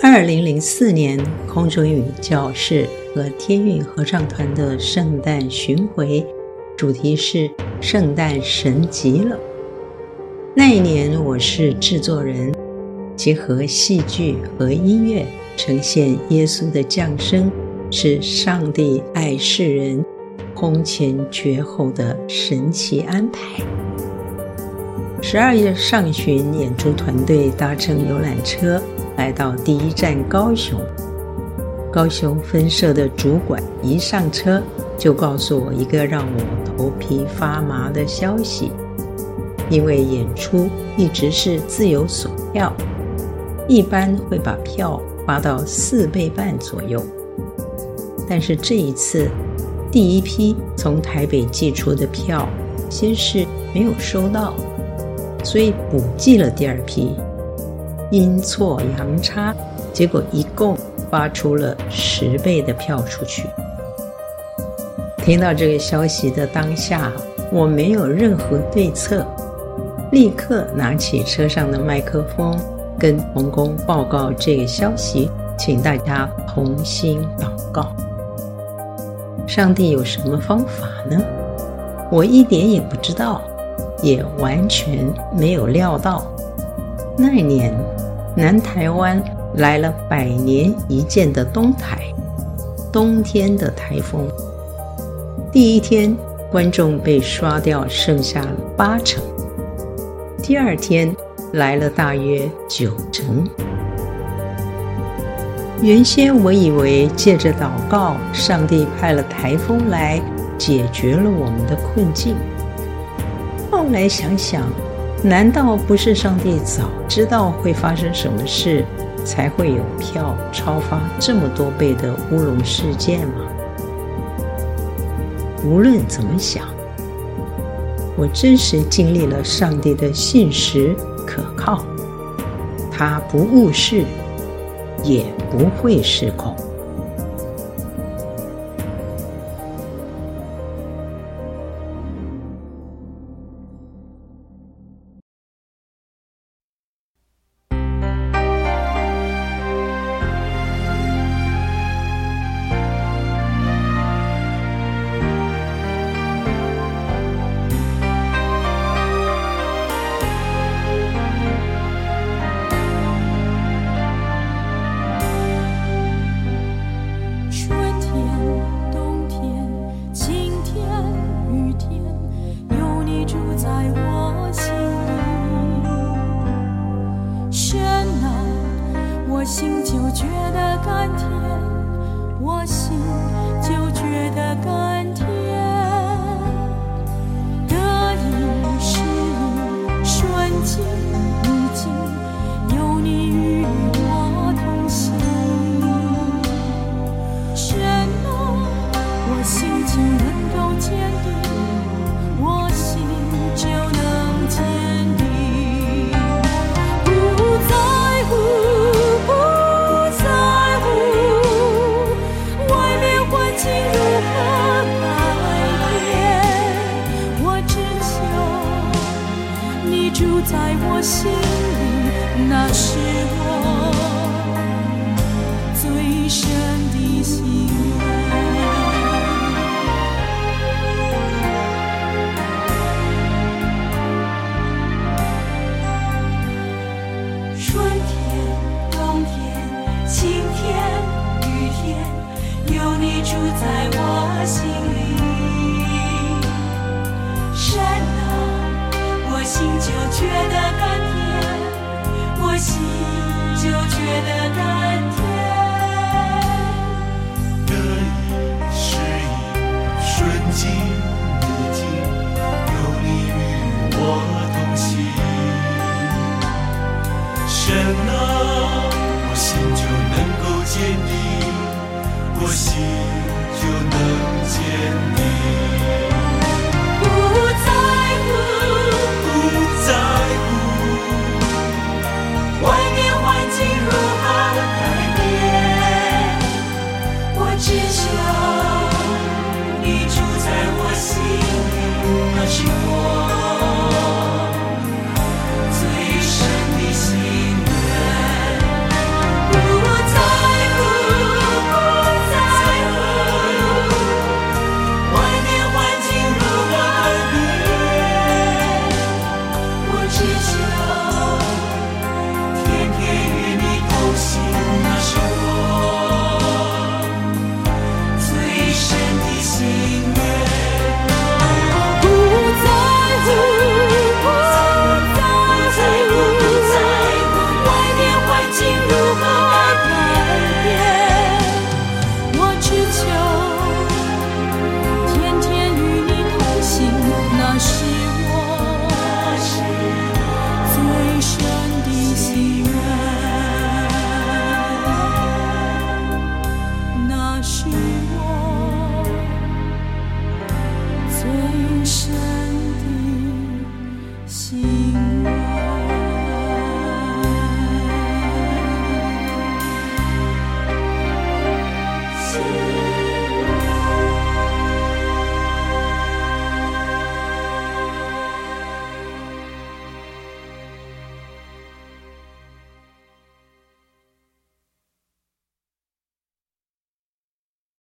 二零零四年空中英语教室和天韵合唱团的圣诞巡回，主题是“圣诞神极了”。那一年我是制作人，结合戏剧和音乐，呈现耶稣的降生是上帝爱世人、空前绝后的神奇安排。十二月上旬，演出团队搭乘游览车来到第一站高雄。高雄分社的主管一上车就告诉我一个让我头皮发麻的消息：因为演出一直是自由索票，一般会把票发到四倍半左右。但是这一次，第一批从台北寄出的票，先是没有收到。所以补寄了第二批，阴错阳差，结果一共发出了十倍的票出去。听到这个消息的当下，我没有任何对策，立刻拿起车上的麦克风，跟同工报告这个消息，请大家同心祷告。上帝有什么方法呢？我一点也不知道。也完全没有料到，那年南台湾来了百年一见的东台，冬天的台风。第一天观众被刷掉，剩下八成；第二天来了大约九成。原先我以为借着祷告，上帝派了台风来解决了我们的困境。后来想想，难道不是上帝早知道会发生什么事，才会有票超发这么多倍的乌龙事件吗？无论怎么想，我真实经历了上帝的信实可靠，他不误事，也不会失控。心就觉得甘甜，我心就觉得甘甜。得意失意，顺境逆境，有你与我同行。神啊，我心就住在我心里。山呐，我心就觉得甘甜，我心就觉得甘甜。得意失意，顺境逆境，有你与我同行。神啊，我心就能够坚定，我心就能坚定。不在乎，不在乎，外面环境如何改变，我只求你住在我心里，那是我。心。